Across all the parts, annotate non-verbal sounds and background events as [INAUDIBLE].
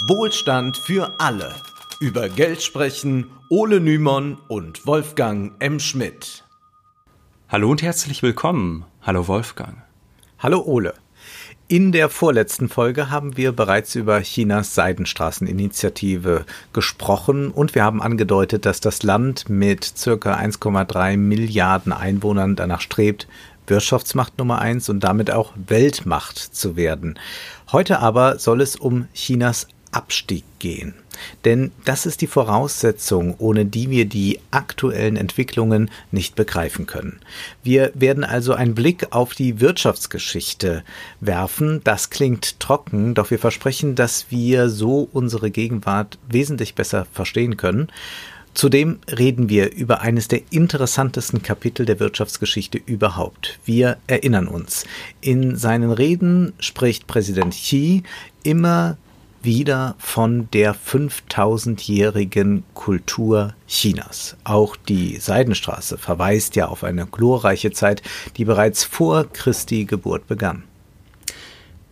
Wohlstand für alle. Über Geld sprechen Ole Nymon und Wolfgang M. Schmidt. Hallo und herzlich willkommen. Hallo Wolfgang. Hallo Ole. In der vorletzten Folge haben wir bereits über Chinas Seidenstraßeninitiative gesprochen und wir haben angedeutet, dass das Land mit circa 1,3 Milliarden Einwohnern danach strebt, Wirtschaftsmacht Nummer eins und damit auch Weltmacht zu werden. Heute aber soll es um Chinas Abstieg gehen. Denn das ist die Voraussetzung, ohne die wir die aktuellen Entwicklungen nicht begreifen können. Wir werden also einen Blick auf die Wirtschaftsgeschichte werfen. Das klingt trocken, doch wir versprechen, dass wir so unsere Gegenwart wesentlich besser verstehen können. Zudem reden wir über eines der interessantesten Kapitel der Wirtschaftsgeschichte überhaupt. Wir erinnern uns. In seinen Reden spricht Präsident Xi immer wieder von der 5000-jährigen Kultur Chinas. Auch die Seidenstraße verweist ja auf eine glorreiche Zeit, die bereits vor Christi Geburt begann.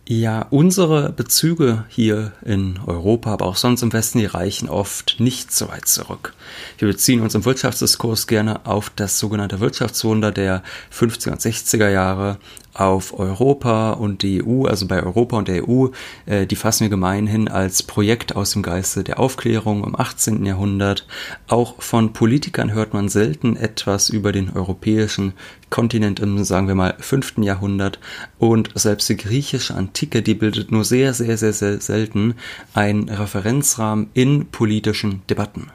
Ja, unsere Bezüge hier in Europa, aber auch sonst im Westen, die reichen oft nicht so weit zurück. Wir beziehen uns im Wirtschaftsdiskurs gerne auf das sogenannte Wirtschaftswunder der 50er und 60er Jahre, auf Europa und die EU, also bei Europa und der EU, äh, die fassen wir gemeinhin als Projekt aus dem Geiste der Aufklärung im 18. Jahrhundert. Auch von Politikern hört man selten etwas über den europäischen Kontinent im, sagen wir mal, 5. Jahrhundert. Und selbst die griechische Antike, die bildet nur sehr, sehr, sehr, sehr selten einen Referenzrahmen in politischen Debatten.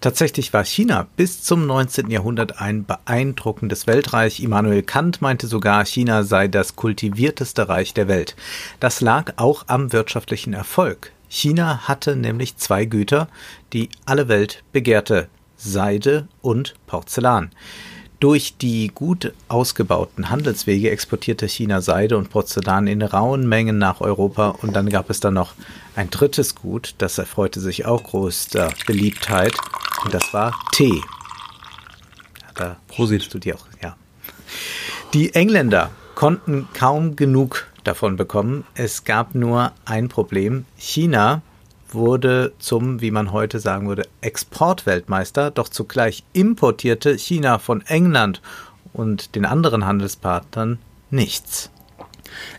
Tatsächlich war China bis zum 19. Jahrhundert ein beeindruckendes Weltreich. Immanuel Kant meinte sogar, China sei das kultivierteste Reich der Welt. Das lag auch am wirtschaftlichen Erfolg. China hatte nämlich zwei Güter, die alle Welt begehrte Seide und Porzellan. Durch die gut ausgebauten Handelswege exportierte China Seide und Porzellan in rauen Mengen nach Europa und dann gab es dann noch ein drittes Gut, das erfreute sich auch größter Beliebtheit und das war Tee. Da Prosit. du dir auch, ja. Die Engländer konnten kaum genug davon bekommen. Es gab nur ein Problem. China wurde zum, wie man heute sagen würde, Exportweltmeister, doch zugleich importierte China von England und den anderen Handelspartnern nichts.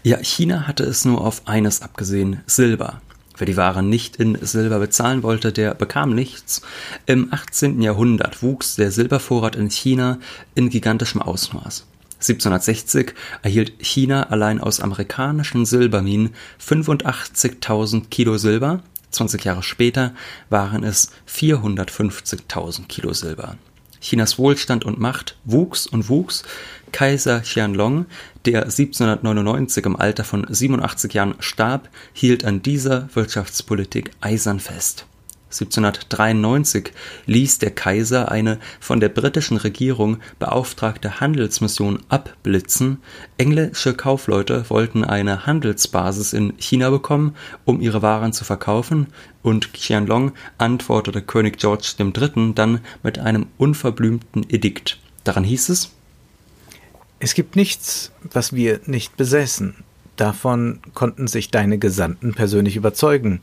Ja, China hatte es nur auf eines abgesehen, Silber. Wer die Ware nicht in Silber bezahlen wollte, der bekam nichts. Im 18. Jahrhundert wuchs der Silbervorrat in China in gigantischem Ausmaß. 1760 erhielt China allein aus amerikanischen Silberminen 85.000 Kilo Silber 20 Jahre später waren es 450.000 Kilo Silber. Chinas Wohlstand und Macht wuchs und wuchs. Kaiser Qianlong, der 1799 im Alter von 87 Jahren starb, hielt an dieser Wirtschaftspolitik eisern fest. 1793 ließ der Kaiser eine von der britischen Regierung beauftragte Handelsmission abblitzen. Englische Kaufleute wollten eine Handelsbasis in China bekommen, um ihre Waren zu verkaufen, und Qianlong antwortete König George III. dann mit einem unverblümten Edikt. Daran hieß es Es gibt nichts, was wir nicht besäßen. Davon konnten sich deine Gesandten persönlich überzeugen.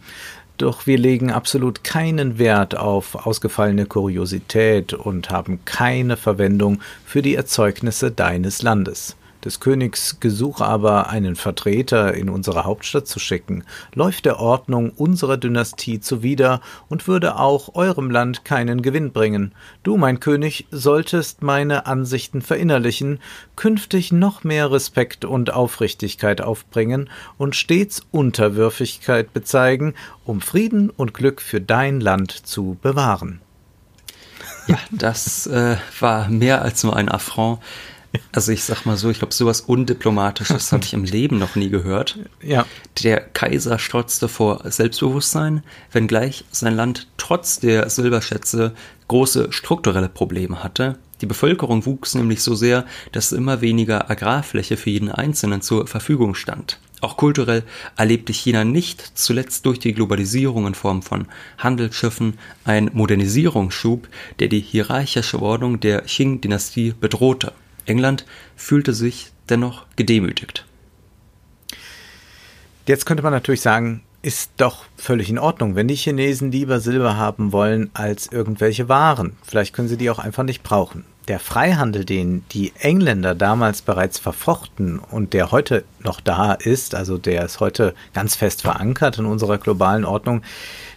Doch wir legen absolut keinen Wert auf ausgefallene Kuriosität und haben keine Verwendung für die Erzeugnisse deines Landes des Königs Gesuch aber, einen Vertreter in unsere Hauptstadt zu schicken, läuft der Ordnung unserer Dynastie zuwider und würde auch eurem Land keinen Gewinn bringen. Du, mein König, solltest meine Ansichten verinnerlichen, künftig noch mehr Respekt und Aufrichtigkeit aufbringen und stets Unterwürfigkeit bezeigen, um Frieden und Glück für dein Land zu bewahren. Ja, das äh, war mehr als nur ein Affront. Also ich sag mal so, ich glaube, sowas Undiplomatisches [LAUGHS] habe ich im Leben noch nie gehört. Ja. Der Kaiser strotzte vor Selbstbewusstsein, wenngleich sein Land trotz der Silberschätze große strukturelle Probleme hatte. Die Bevölkerung wuchs nämlich so sehr, dass immer weniger Agrarfläche für jeden Einzelnen zur Verfügung stand. Auch kulturell erlebte China nicht zuletzt durch die Globalisierung in Form von Handelsschiffen einen Modernisierungsschub, der die hierarchische Ordnung der Qing-Dynastie bedrohte. England fühlte sich dennoch gedemütigt. Jetzt könnte man natürlich sagen, ist doch völlig in Ordnung, wenn die Chinesen lieber Silber haben wollen als irgendwelche Waren. Vielleicht können sie die auch einfach nicht brauchen. Der Freihandel, den die Engländer damals bereits verfochten und der heute noch da ist, also der ist heute ganz fest verankert in unserer globalen Ordnung,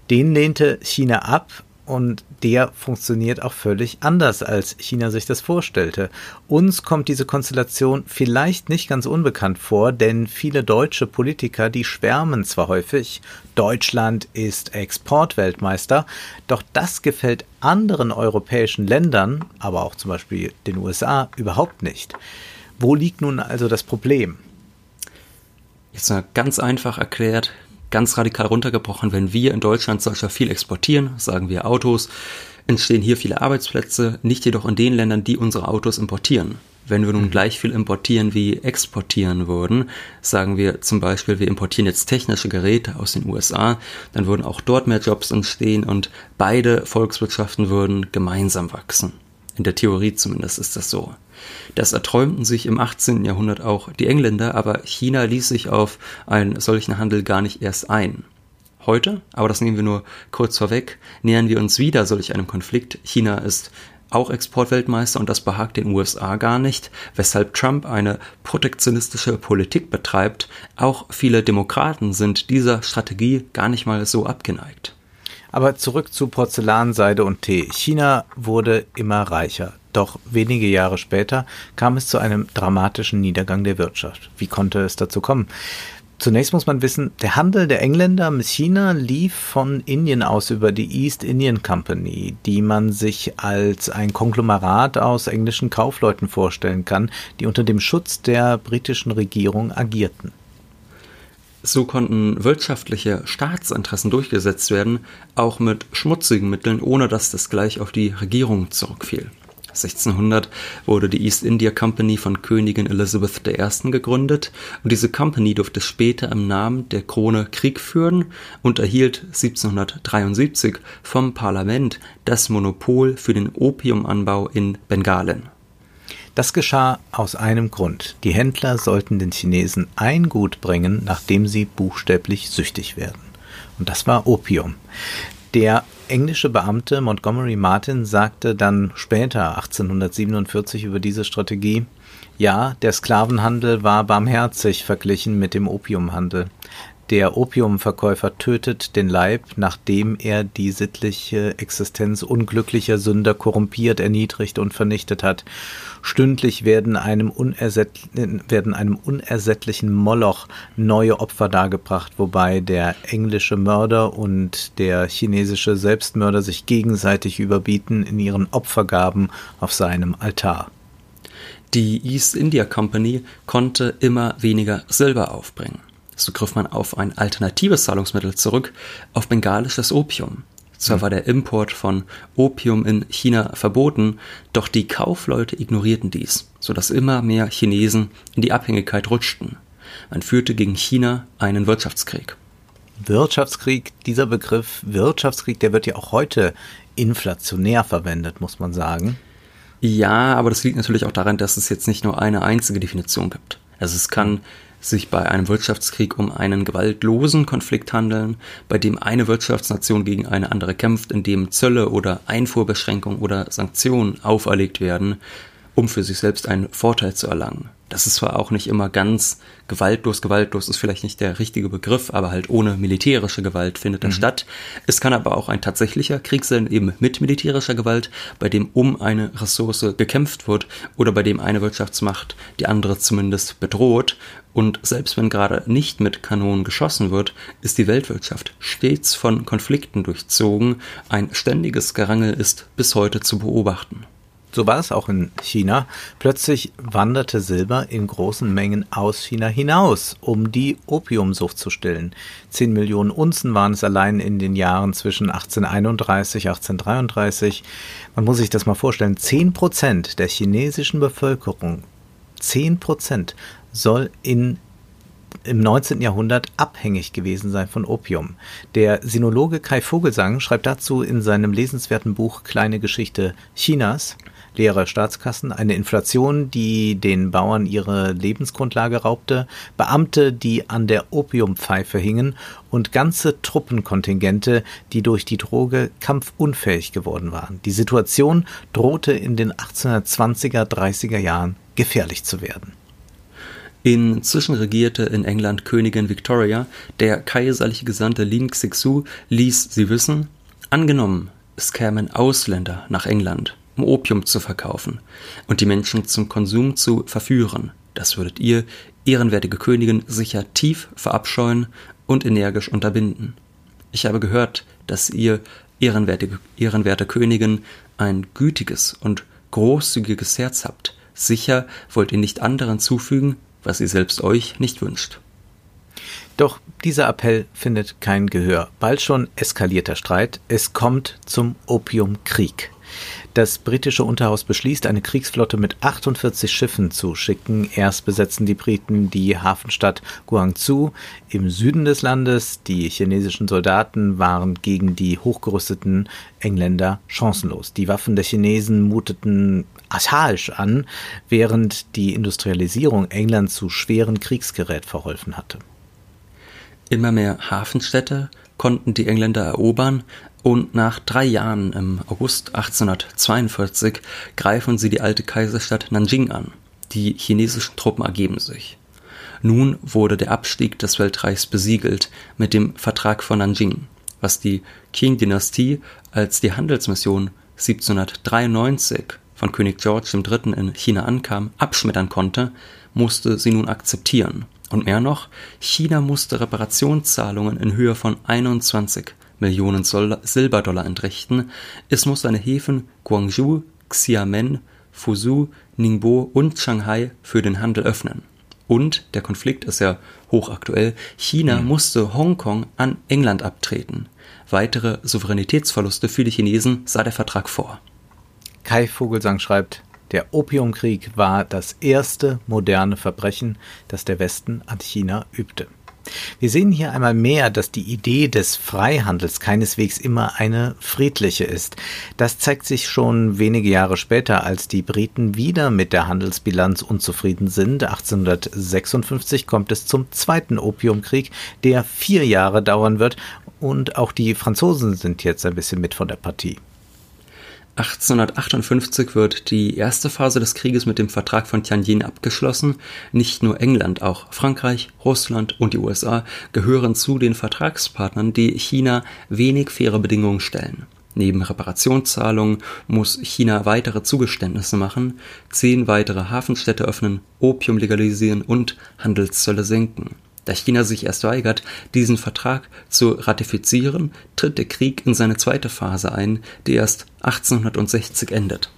den lehnte China ab und der funktioniert auch völlig anders, als China sich das vorstellte. Uns kommt diese Konstellation vielleicht nicht ganz unbekannt vor, denn viele deutsche Politiker, die schwärmen zwar häufig, Deutschland ist Exportweltmeister, doch das gefällt anderen europäischen Ländern, aber auch zum Beispiel den USA, überhaupt nicht. Wo liegt nun also das Problem? Jetzt mal ganz einfach erklärt, ganz radikal runtergebrochen, wenn wir in Deutschland solcher viel exportieren, sagen wir Autos, entstehen hier viele Arbeitsplätze, nicht jedoch in den Ländern, die unsere Autos importieren. Wenn wir nun mhm. gleich viel importieren wie exportieren würden, sagen wir zum Beispiel, wir importieren jetzt technische Geräte aus den USA, dann würden auch dort mehr Jobs entstehen und beide Volkswirtschaften würden gemeinsam wachsen. In der Theorie zumindest ist das so. Das erträumten sich im 18. Jahrhundert auch die Engländer, aber China ließ sich auf einen solchen Handel gar nicht erst ein. Heute, aber das nehmen wir nur kurz vorweg, nähern wir uns wieder solch einem Konflikt. China ist auch Exportweltmeister und das behagt den USA gar nicht, weshalb Trump eine protektionistische Politik betreibt. Auch viele Demokraten sind dieser Strategie gar nicht mal so abgeneigt. Aber zurück zu Porzellan, Seide und Tee. China wurde immer reicher. Doch wenige Jahre später kam es zu einem dramatischen Niedergang der Wirtschaft. Wie konnte es dazu kommen? Zunächst muss man wissen, der Handel der Engländer mit China lief von Indien aus über die East Indian Company, die man sich als ein Konglomerat aus englischen Kaufleuten vorstellen kann, die unter dem Schutz der britischen Regierung agierten. So konnten wirtschaftliche Staatsinteressen durchgesetzt werden, auch mit schmutzigen Mitteln, ohne dass das gleich auf die Regierung zurückfiel. 1600 wurde die East India Company von Königin Elizabeth I. gegründet und diese Company durfte später im Namen der Krone Krieg führen und erhielt 1773 vom Parlament das Monopol für den Opiumanbau in Bengalen. Das geschah aus einem Grund. Die Händler sollten den Chinesen ein Gut bringen, nachdem sie buchstäblich süchtig werden. Und das war Opium. Der englische Beamte Montgomery Martin sagte dann später 1847 über diese Strategie, ja, der Sklavenhandel war barmherzig verglichen mit dem Opiumhandel. Der Opiumverkäufer tötet den Leib, nachdem er die sittliche Existenz unglücklicher Sünder korrumpiert, erniedrigt und vernichtet hat. Stündlich werden einem, werden einem unersättlichen Moloch neue Opfer dargebracht, wobei der englische Mörder und der chinesische Selbstmörder sich gegenseitig überbieten in ihren Opfergaben auf seinem Altar. Die East India Company konnte immer weniger Silber aufbringen. So griff man auf ein alternatives Zahlungsmittel zurück, auf bengalisches Opium. Zwar hm. war der Import von Opium in China verboten, doch die Kaufleute ignorierten dies, sodass immer mehr Chinesen in die Abhängigkeit rutschten. Man führte gegen China einen Wirtschaftskrieg. Wirtschaftskrieg, dieser Begriff Wirtschaftskrieg, der wird ja auch heute inflationär verwendet, muss man sagen. Ja, aber das liegt natürlich auch daran, dass es jetzt nicht nur eine einzige Definition gibt. Also es kann sich bei einem Wirtschaftskrieg um einen gewaltlosen Konflikt handeln, bei dem eine Wirtschaftsnation gegen eine andere kämpft, in dem Zölle oder Einfuhrbeschränkungen oder Sanktionen auferlegt werden, um für sich selbst einen Vorteil zu erlangen. Das ist zwar auch nicht immer ganz gewaltlos, gewaltlos ist vielleicht nicht der richtige Begriff, aber halt ohne militärische Gewalt findet das mhm. statt. Es kann aber auch ein tatsächlicher Krieg sein, eben mit militärischer Gewalt, bei dem um eine Ressource gekämpft wird oder bei dem eine Wirtschaftsmacht die andere zumindest bedroht. Und selbst wenn gerade nicht mit Kanonen geschossen wird, ist die Weltwirtschaft stets von Konflikten durchzogen. Ein ständiges Gerangel ist bis heute zu beobachten. So war es auch in China. Plötzlich wanderte Silber in großen Mengen aus China hinaus, um die Opiumsucht zu stillen. Zehn Millionen Unzen waren es allein in den Jahren zwischen 1831 1833. Man muss sich das mal vorstellen. Zehn Prozent der chinesischen Bevölkerung, zehn Prozent, soll in im 19. Jahrhundert abhängig gewesen sein von Opium. Der Sinologe Kai Vogelsang schreibt dazu in seinem lesenswerten Buch Kleine Geschichte Chinas, leere Staatskassen, eine Inflation, die den Bauern ihre Lebensgrundlage raubte, Beamte, die an der Opiumpfeife hingen und ganze Truppenkontingente, die durch die Droge kampfunfähig geworden waren. Die Situation drohte in den 1820er, 30er Jahren gefährlich zu werden. Inzwischen regierte in England Königin Victoria, der kaiserliche Gesandte Lin Xixu ließ sie wissen, angenommen, es kämen Ausländer nach England, um Opium zu verkaufen und die Menschen zum Konsum zu verführen, das würdet ihr, ehrenwertige Königin, sicher tief verabscheuen und energisch unterbinden. Ich habe gehört, dass ihr, ehrenwerte, ehrenwerte Königin, ein gütiges und großzügiges Herz habt. Sicher wollt ihr nicht anderen zufügen, was ihr selbst euch nicht wünscht. Doch dieser Appell findet kein Gehör. Bald schon eskaliert der Streit. Es kommt zum Opiumkrieg. Das britische Unterhaus beschließt, eine Kriegsflotte mit 48 Schiffen zu schicken. Erst besetzen die Briten die Hafenstadt Guangzhou im Süden des Landes. Die chinesischen Soldaten waren gegen die hochgerüsteten Engländer chancenlos. Die Waffen der Chinesen muteten archaisch an, während die Industrialisierung England zu schweren Kriegsgerät verholfen hatte. Immer mehr Hafenstädte konnten die Engländer erobern und nach drei Jahren im August 1842 greifen sie die alte Kaiserstadt Nanjing an. Die chinesischen Truppen ergeben sich. Nun wurde der Abstieg des Weltreichs besiegelt mit dem Vertrag von Nanjing, was die Qing-Dynastie als die Handelsmission 1793 von König George III. in China ankam, abschmettern konnte, musste sie nun akzeptieren. Und mehr noch, China musste Reparationszahlungen in Höhe von 21 Millionen Silberdollar entrichten. Es muss seine Häfen Guangzhou, Xiamen, Fuzhou, Ningbo und Shanghai für den Handel öffnen. Und der Konflikt ist ja hochaktuell. China mhm. musste Hongkong an England abtreten. Weitere Souveränitätsverluste für die Chinesen sah der Vertrag vor. Kai Vogelsang schreibt, der Opiumkrieg war das erste moderne Verbrechen, das der Westen an China übte. Wir sehen hier einmal mehr, dass die Idee des Freihandels keineswegs immer eine friedliche ist. Das zeigt sich schon wenige Jahre später, als die Briten wieder mit der Handelsbilanz unzufrieden sind. 1856 kommt es zum zweiten Opiumkrieg, der vier Jahre dauern wird, und auch die Franzosen sind jetzt ein bisschen mit von der Partie. 1858 wird die erste Phase des Krieges mit dem Vertrag von Tianjin abgeschlossen. Nicht nur England, auch Frankreich, Russland und die USA gehören zu den Vertragspartnern, die China wenig faire Bedingungen stellen. Neben Reparationszahlungen muss China weitere Zugeständnisse machen, zehn weitere Hafenstädte öffnen, Opium legalisieren und Handelszölle senken. Da China sich erst weigert, diesen Vertrag zu ratifizieren, tritt der Krieg in seine zweite Phase ein, die erst 1860 endet.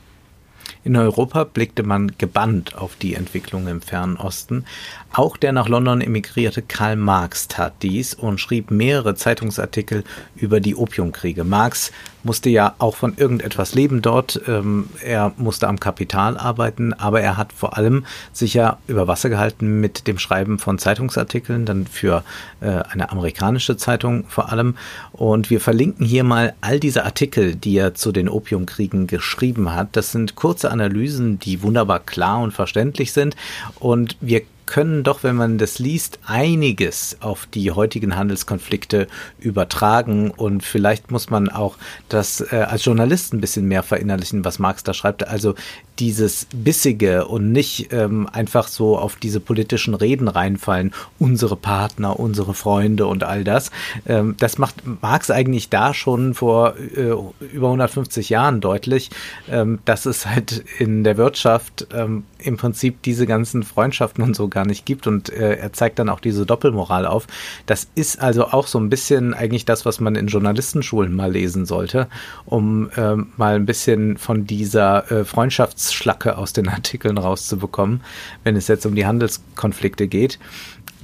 In Europa blickte man gebannt auf die Entwicklung im Fernen Osten. Auch der nach London emigrierte Karl Marx tat dies und schrieb mehrere Zeitungsartikel über die Opiumkriege. Marx musste ja auch von irgendetwas leben dort. Ähm, er musste am Kapital arbeiten, aber er hat vor allem sich ja über Wasser gehalten mit dem Schreiben von Zeitungsartikeln, dann für äh, eine amerikanische Zeitung vor allem. Und wir verlinken hier mal all diese Artikel, die er zu den Opiumkriegen geschrieben hat. Das sind kurze Analysen, die wunderbar klar und verständlich sind. Und wir können doch, wenn man das liest, einiges auf die heutigen Handelskonflikte übertragen und vielleicht muss man auch das äh, als Journalist ein bisschen mehr verinnerlichen, was Marx da schreibt. Also dieses Bissige und nicht ähm, einfach so auf diese politischen Reden reinfallen, unsere Partner, unsere Freunde und all das. Ähm, das macht Marx eigentlich da schon vor äh, über 150 Jahren deutlich, ähm, dass es halt in der Wirtschaft ähm, im Prinzip diese ganzen Freundschaften und so gar nicht gibt und äh, er zeigt dann auch diese Doppelmoral auf. Das ist also auch so ein bisschen eigentlich das, was man in Journalistenschulen mal lesen sollte, um äh, mal ein bisschen von dieser äh, Freundschaftsschlacke aus den [LAUGHS] Artikeln rauszubekommen, wenn es jetzt um die Handelskonflikte geht.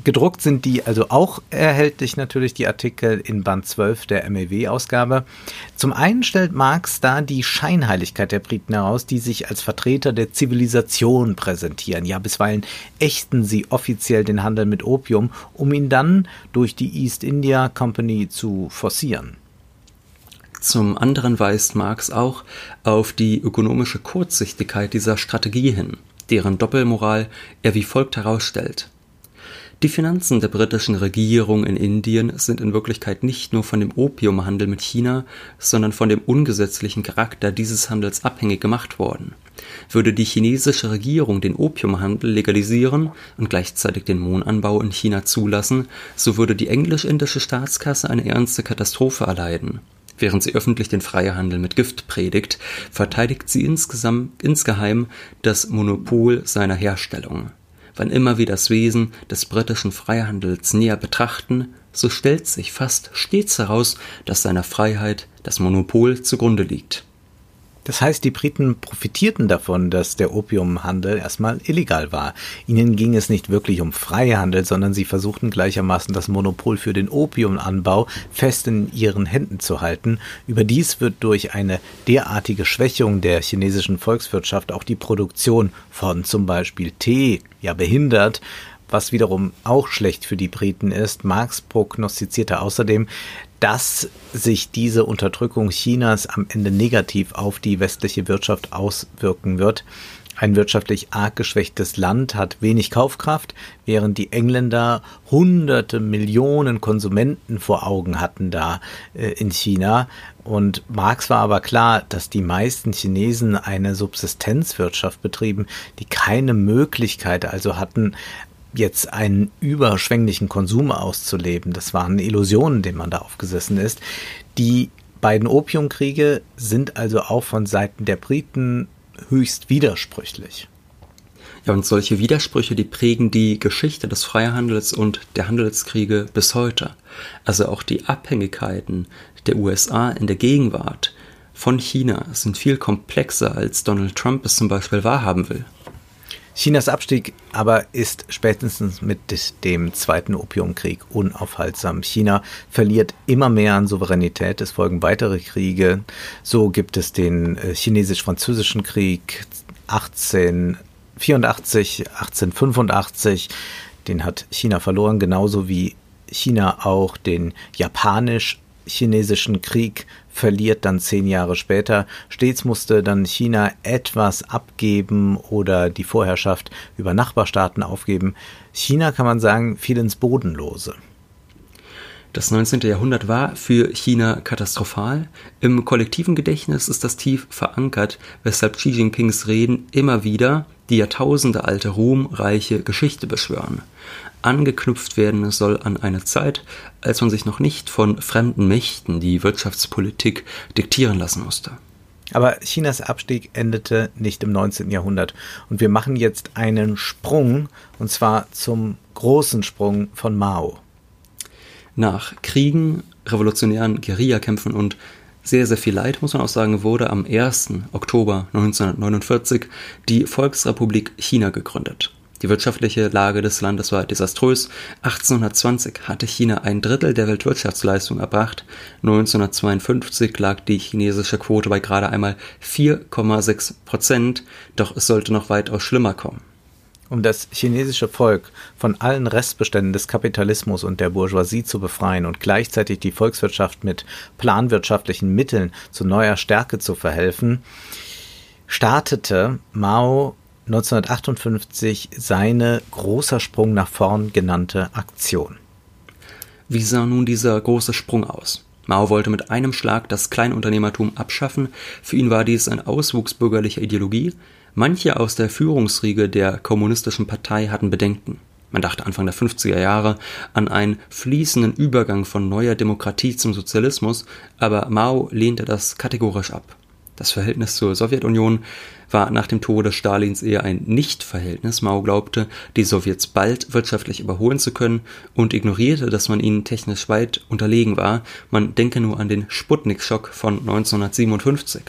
Gedruckt sind die also auch erhältlich natürlich die Artikel in Band 12 der MEW-Ausgabe. Zum einen stellt Marx da die Scheinheiligkeit der Briten heraus, die sich als Vertreter der Zivilisation präsentieren. Ja, bisweilen ächten sie offiziell den Handel mit Opium, um ihn dann durch die East India Company zu forcieren. Zum anderen weist Marx auch auf die ökonomische Kurzsichtigkeit dieser Strategie hin, deren Doppelmoral er wie folgt herausstellt. Die Finanzen der britischen Regierung in Indien sind in Wirklichkeit nicht nur von dem Opiumhandel mit China, sondern von dem ungesetzlichen Charakter dieses Handels abhängig gemacht worden. Würde die chinesische Regierung den Opiumhandel legalisieren und gleichzeitig den Mohnanbau in China zulassen, so würde die englisch-indische Staatskasse eine ernste Katastrophe erleiden. Während sie öffentlich den Freihandel mit Gift predigt, verteidigt sie insgesamt, insgeheim das Monopol seiner Herstellung. Wann immer wir das Wesen des britischen Freihandels näher betrachten, so stellt sich fast stets heraus, dass seiner Freiheit das Monopol zugrunde liegt. Das heißt, die Briten profitierten davon, dass der Opiumhandel erstmal illegal war. Ihnen ging es nicht wirklich um Freihandel, sondern sie versuchten gleichermaßen das Monopol für den Opiumanbau fest in ihren Händen zu halten. Überdies wird durch eine derartige Schwächung der chinesischen Volkswirtschaft auch die Produktion von zum Beispiel Tee ja behindert, was wiederum auch schlecht für die Briten ist. Marx prognostizierte außerdem, dass sich diese Unterdrückung Chinas am Ende negativ auf die westliche Wirtschaft auswirken wird. Ein wirtschaftlich arg geschwächtes Land hat wenig Kaufkraft, während die Engländer hunderte Millionen Konsumenten vor Augen hatten da äh, in China. Und Marx war aber klar, dass die meisten Chinesen eine Subsistenzwirtschaft betrieben, die keine Möglichkeit also hatten, jetzt einen überschwänglichen Konsum auszuleben. Das waren Illusionen, denen man da aufgesessen ist. Die beiden Opiumkriege sind also auch von Seiten der Briten höchst widersprüchlich. Ja, und solche Widersprüche, die prägen die Geschichte des Freihandels und der Handelskriege bis heute. Also auch die Abhängigkeiten der USA in der Gegenwart von China sind viel komplexer, als Donald Trump es zum Beispiel wahrhaben will. Chinas Abstieg aber ist spätestens mit dem Zweiten Opiumkrieg unaufhaltsam. China verliert immer mehr an Souveränität, es folgen weitere Kriege. So gibt es den äh, chinesisch-französischen Krieg 1884, 1885. Den hat China verloren, genauso wie China auch den japanisch chinesischen Krieg verliert dann zehn Jahre später. Stets musste dann China etwas abgeben oder die Vorherrschaft über Nachbarstaaten aufgeben. China kann man sagen, fiel ins Bodenlose. Das 19. Jahrhundert war für China katastrophal. Im kollektiven Gedächtnis ist das tief verankert, weshalb Xi Jinpings Reden immer wieder die jahrtausendealte ruhmreiche Geschichte beschwören angeknüpft werden soll an eine Zeit, als man sich noch nicht von fremden Mächten die Wirtschaftspolitik diktieren lassen musste. Aber Chinas Abstieg endete nicht im 19. Jahrhundert. Und wir machen jetzt einen Sprung, und zwar zum großen Sprung von Mao. Nach Kriegen, revolutionären Guerillakämpfen und sehr, sehr viel Leid, muss man auch sagen, wurde am 1. Oktober 1949 die Volksrepublik China gegründet. Die wirtschaftliche Lage des Landes war desaströs. 1820 hatte China ein Drittel der Weltwirtschaftsleistung erbracht. 1952 lag die chinesische Quote bei gerade einmal 4,6 Prozent. Doch es sollte noch weitaus schlimmer kommen. Um das chinesische Volk von allen Restbeständen des Kapitalismus und der Bourgeoisie zu befreien und gleichzeitig die Volkswirtschaft mit planwirtschaftlichen Mitteln zu neuer Stärke zu verhelfen, startete Mao 1958 seine großer Sprung nach vorn genannte Aktion. Wie sah nun dieser große Sprung aus? Mao wollte mit einem Schlag das Kleinunternehmertum abschaffen. Für ihn war dies ein Auswuchs bürgerlicher Ideologie. Manche aus der Führungsriege der kommunistischen Partei hatten Bedenken. Man dachte Anfang der 50er Jahre an einen fließenden Übergang von neuer Demokratie zum Sozialismus, aber Mao lehnte das kategorisch ab. Das Verhältnis zur Sowjetunion war nach dem Tode Stalins eher ein Nicht-Verhältnis. Mao glaubte, die Sowjets bald wirtschaftlich überholen zu können und ignorierte, dass man ihnen technisch weit unterlegen war. Man denke nur an den Sputnik-Schock von 1957.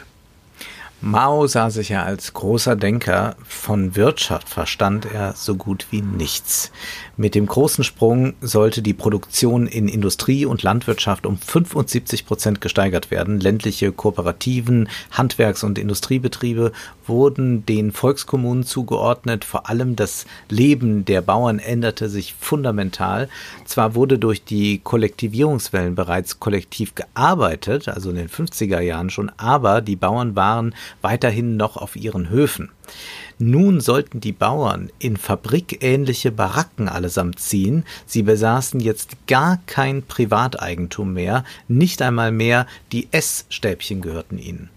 Mao sah sich ja als großer Denker, von Wirtschaft verstand er so gut wie nichts. Mit dem großen Sprung sollte die Produktion in Industrie und Landwirtschaft um 75 Prozent gesteigert werden. Ländliche Kooperativen, Handwerks- und Industriebetriebe wurden den Volkskommunen zugeordnet. Vor allem das Leben der Bauern änderte sich fundamental. Zwar wurde durch die Kollektivierungswellen bereits kollektiv gearbeitet, also in den 50er Jahren schon, aber die Bauern waren weiterhin noch auf ihren Höfen. Nun sollten die Bauern in fabrikähnliche Baracken allesamt ziehen, sie besaßen jetzt gar kein Privateigentum mehr, nicht einmal mehr die Essstäbchen gehörten ihnen.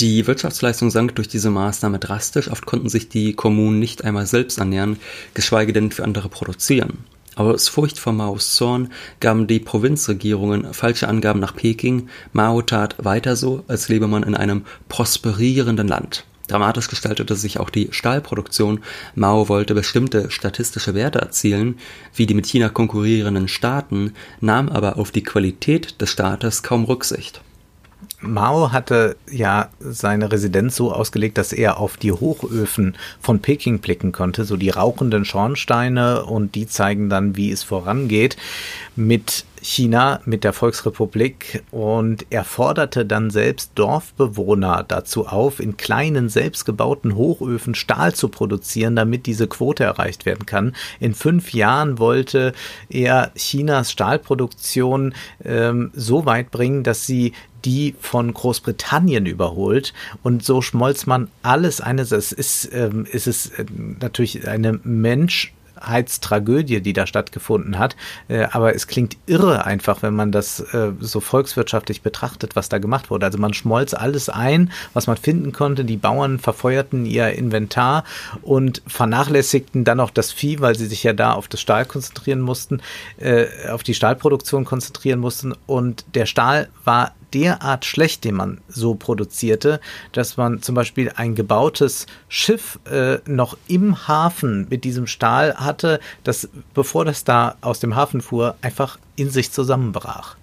Die Wirtschaftsleistung sank durch diese Maßnahme drastisch, oft konnten sich die Kommunen nicht einmal selbst ernähren, geschweige denn für andere produzieren. Aus Furcht vor Maos Zorn gaben die Provinzregierungen falsche Angaben nach Peking. Mao tat weiter so, als lebe man in einem prosperierenden Land. Dramatisch gestaltete sich auch die Stahlproduktion. Mao wollte bestimmte statistische Werte erzielen, wie die mit China konkurrierenden Staaten, nahm aber auf die Qualität des Staates kaum Rücksicht. Mao hatte ja seine Residenz so ausgelegt, dass er auf die Hochöfen von Peking blicken konnte, so die rauchenden Schornsteine und die zeigen dann, wie es vorangeht mit China, mit der Volksrepublik und er forderte dann selbst Dorfbewohner dazu auf, in kleinen selbstgebauten Hochöfen Stahl zu produzieren, damit diese Quote erreicht werden kann. In fünf Jahren wollte er Chinas Stahlproduktion ähm, so weit bringen, dass sie die von Großbritannien überholt und so schmolz man alles eines. Es ist, ähm, es ist äh, natürlich eine Mensch Heiztragödie, die da stattgefunden hat. Äh, aber es klingt irre einfach, wenn man das äh, so volkswirtschaftlich betrachtet, was da gemacht wurde. Also man schmolz alles ein, was man finden konnte. Die Bauern verfeuerten ihr Inventar und vernachlässigten dann auch das Vieh, weil sie sich ja da auf das Stahl konzentrieren mussten, auf die Stahlproduktion konzentrieren mussten. Und der Stahl war derart schlecht, den man so produzierte, dass man zum Beispiel ein gebautes Schiff äh, noch im Hafen mit diesem Stahl hatte, das, bevor das da aus dem Hafen fuhr, einfach in sich zusammenbrach.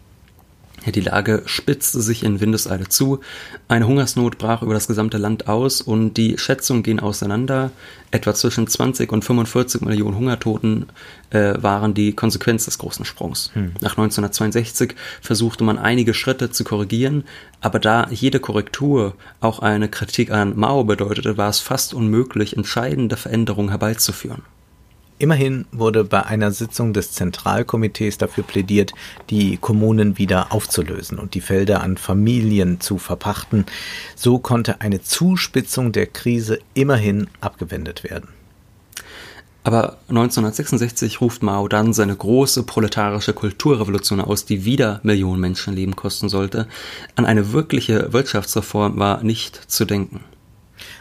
Die Lage spitzte sich in Windeseile zu. Eine Hungersnot brach über das gesamte Land aus und die Schätzungen gehen auseinander. Etwa zwischen 20 und 45 Millionen Hungertoten äh, waren die Konsequenz des großen Sprungs. Hm. Nach 1962 versuchte man einige Schritte zu korrigieren, aber da jede Korrektur auch eine Kritik an Mao bedeutete, war es fast unmöglich, entscheidende Veränderungen herbeizuführen. Immerhin wurde bei einer Sitzung des Zentralkomitees dafür plädiert, die Kommunen wieder aufzulösen und die Felder an Familien zu verpachten. So konnte eine Zuspitzung der Krise immerhin abgewendet werden. Aber 1966 ruft Mao dann seine große proletarische Kulturrevolution aus, die wieder Millionen Menschenleben kosten sollte. An eine wirkliche Wirtschaftsreform war nicht zu denken.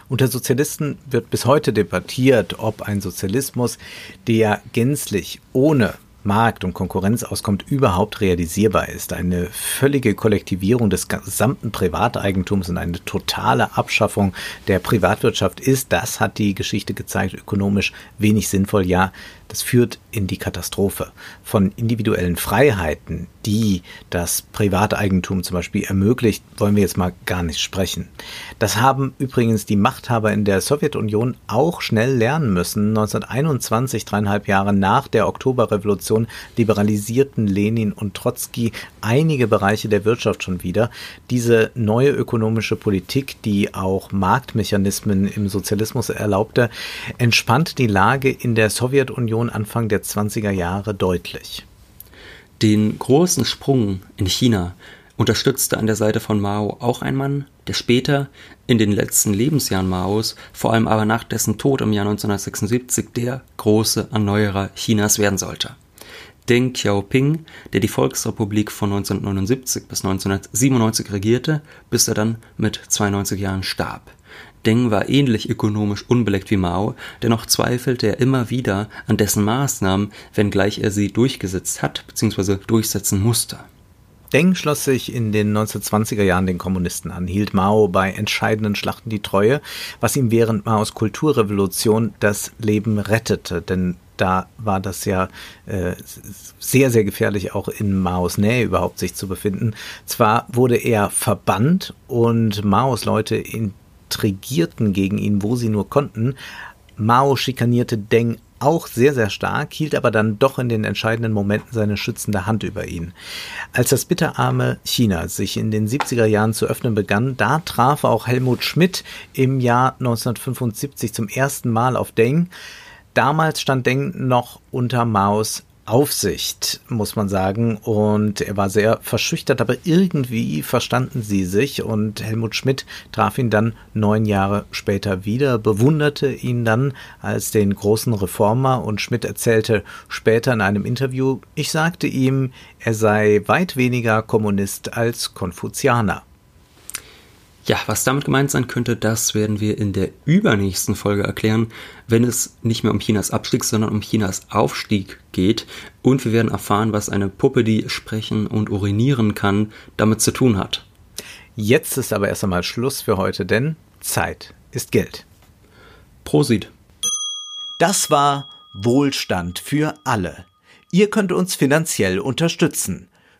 Unter Sozialisten wird bis heute debattiert, ob ein Sozialismus, der gänzlich ohne Markt und Konkurrenz auskommt, überhaupt realisierbar ist. Eine völlige Kollektivierung des gesamten Privateigentums und eine totale Abschaffung der Privatwirtschaft ist, das hat die Geschichte gezeigt, ökonomisch wenig sinnvoll. Ja, das führt in die Katastrophe. Von individuellen Freiheiten, die das Privateigentum zum Beispiel ermöglicht, wollen wir jetzt mal gar nicht sprechen. Das haben übrigens die Machthaber in der Sowjetunion auch schnell lernen müssen. 1921, dreieinhalb Jahre nach der Oktoberrevolution, liberalisierten Lenin und Trotzki einige Bereiche der Wirtschaft schon wieder. Diese neue ökonomische Politik, die auch Marktmechanismen im Sozialismus erlaubte, entspannt die Lage in der Sowjetunion Anfang der 20er Jahre deutlich. Den großen Sprung in China unterstützte an der Seite von Mao auch ein Mann, der später in den letzten Lebensjahren Maos, vor allem aber nach dessen Tod im Jahr 1976, der große Erneuerer Chinas werden sollte. Deng Xiaoping, der die Volksrepublik von 1979 bis 1997 regierte, bis er dann mit 92 Jahren starb. Deng war ähnlich ökonomisch unbeleckt wie Mao, dennoch zweifelte er immer wieder an dessen Maßnahmen, wenngleich er sie durchgesetzt hat bzw. durchsetzen musste. Deng schloss sich in den 1920er Jahren den Kommunisten an, hielt Mao bei entscheidenden Schlachten die Treue, was ihm während Maos Kulturrevolution das Leben rettete, denn da war das ja äh, sehr, sehr gefährlich, auch in Maos Nähe überhaupt sich zu befinden. Zwar wurde er verbannt und Maos Leute in intrigierten gegen ihn, wo sie nur konnten. Mao schikanierte Deng auch sehr, sehr stark, hielt aber dann doch in den entscheidenden Momenten seine schützende Hand über ihn. Als das bitterarme China sich in den 70er Jahren zu öffnen begann, da traf auch Helmut Schmidt im Jahr 1975 zum ersten Mal auf Deng. Damals stand Deng noch unter Maos Aufsicht, muss man sagen. Und er war sehr verschüchtert, aber irgendwie verstanden sie sich. Und Helmut Schmidt traf ihn dann neun Jahre später wieder, bewunderte ihn dann als den großen Reformer. Und Schmidt erzählte später in einem Interview, ich sagte ihm, er sei weit weniger Kommunist als Konfuzianer. Ja, was damit gemeint sein könnte, das werden wir in der übernächsten Folge erklären, wenn es nicht mehr um Chinas Abstieg, sondern um Chinas Aufstieg geht. Und wir werden erfahren, was eine Puppe, die sprechen und urinieren kann, damit zu tun hat. Jetzt ist aber erst einmal Schluss für heute, denn Zeit ist Geld. Prosit. Das war Wohlstand für alle. Ihr könnt uns finanziell unterstützen